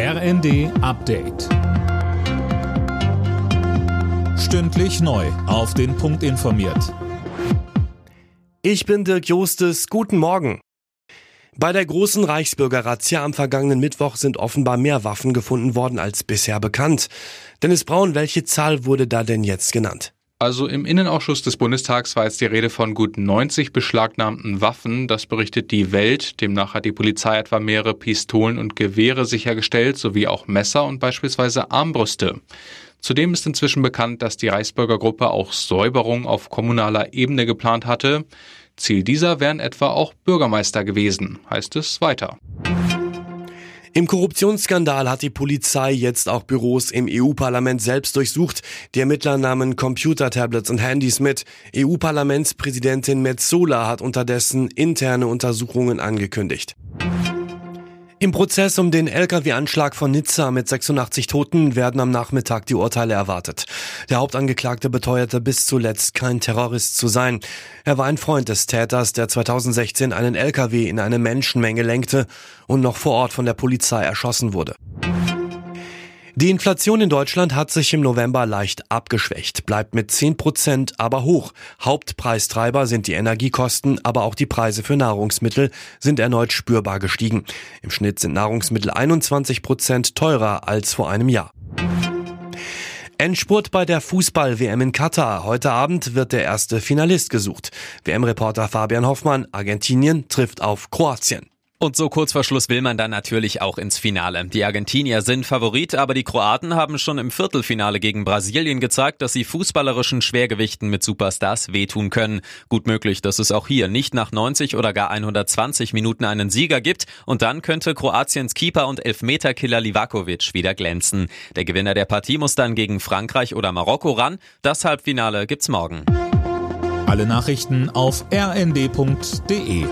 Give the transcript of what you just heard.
RND Update. Stündlich neu. Auf den Punkt informiert. Ich bin Dirk Jostes. Guten Morgen. Bei der großen Reichsbürger-Razzia am vergangenen Mittwoch sind offenbar mehr Waffen gefunden worden als bisher bekannt. Dennis Braun, welche Zahl wurde da denn jetzt genannt? Also im Innenausschuss des Bundestags war jetzt die Rede von gut 90 beschlagnahmten Waffen. Das berichtet die Welt. Demnach hat die Polizei etwa mehrere Pistolen und Gewehre sichergestellt, sowie auch Messer und beispielsweise Armbrüste. Zudem ist inzwischen bekannt, dass die Reichsbürgergruppe auch Säuberung auf kommunaler Ebene geplant hatte. Ziel dieser wären etwa auch Bürgermeister gewesen, heißt es weiter. Im Korruptionsskandal hat die Polizei jetzt auch Büros im EU-Parlament selbst durchsucht. Die Ermittler nahmen Computertablets und Handys mit. EU-Parlamentspräsidentin Metzola hat unterdessen interne Untersuchungen angekündigt. Im Prozess um den Lkw-Anschlag von Nizza mit 86 Toten werden am Nachmittag die Urteile erwartet. Der Hauptangeklagte beteuerte bis zuletzt kein Terrorist zu sein. Er war ein Freund des Täters, der 2016 einen Lkw in eine Menschenmenge lenkte und noch vor Ort von der Polizei erschossen wurde. Die Inflation in Deutschland hat sich im November leicht abgeschwächt, bleibt mit 10 Prozent aber hoch. Hauptpreistreiber sind die Energiekosten, aber auch die Preise für Nahrungsmittel sind erneut spürbar gestiegen. Im Schnitt sind Nahrungsmittel 21 Prozent teurer als vor einem Jahr. Endspurt bei der Fußball-WM in Katar. Heute Abend wird der erste Finalist gesucht. WM-Reporter Fabian Hoffmann, Argentinien trifft auf Kroatien. Und so kurz vor Schluss will man dann natürlich auch ins Finale. Die Argentinier sind Favorit, aber die Kroaten haben schon im Viertelfinale gegen Brasilien gezeigt, dass sie fußballerischen Schwergewichten mit Superstars wehtun können. Gut möglich, dass es auch hier nicht nach 90 oder gar 120 Minuten einen Sieger gibt und dann könnte Kroatiens Keeper und Elfmeterkiller Livakovic wieder glänzen. Der Gewinner der Partie muss dann gegen Frankreich oder Marokko ran. Das Halbfinale gibt's morgen. Alle Nachrichten auf rnd.de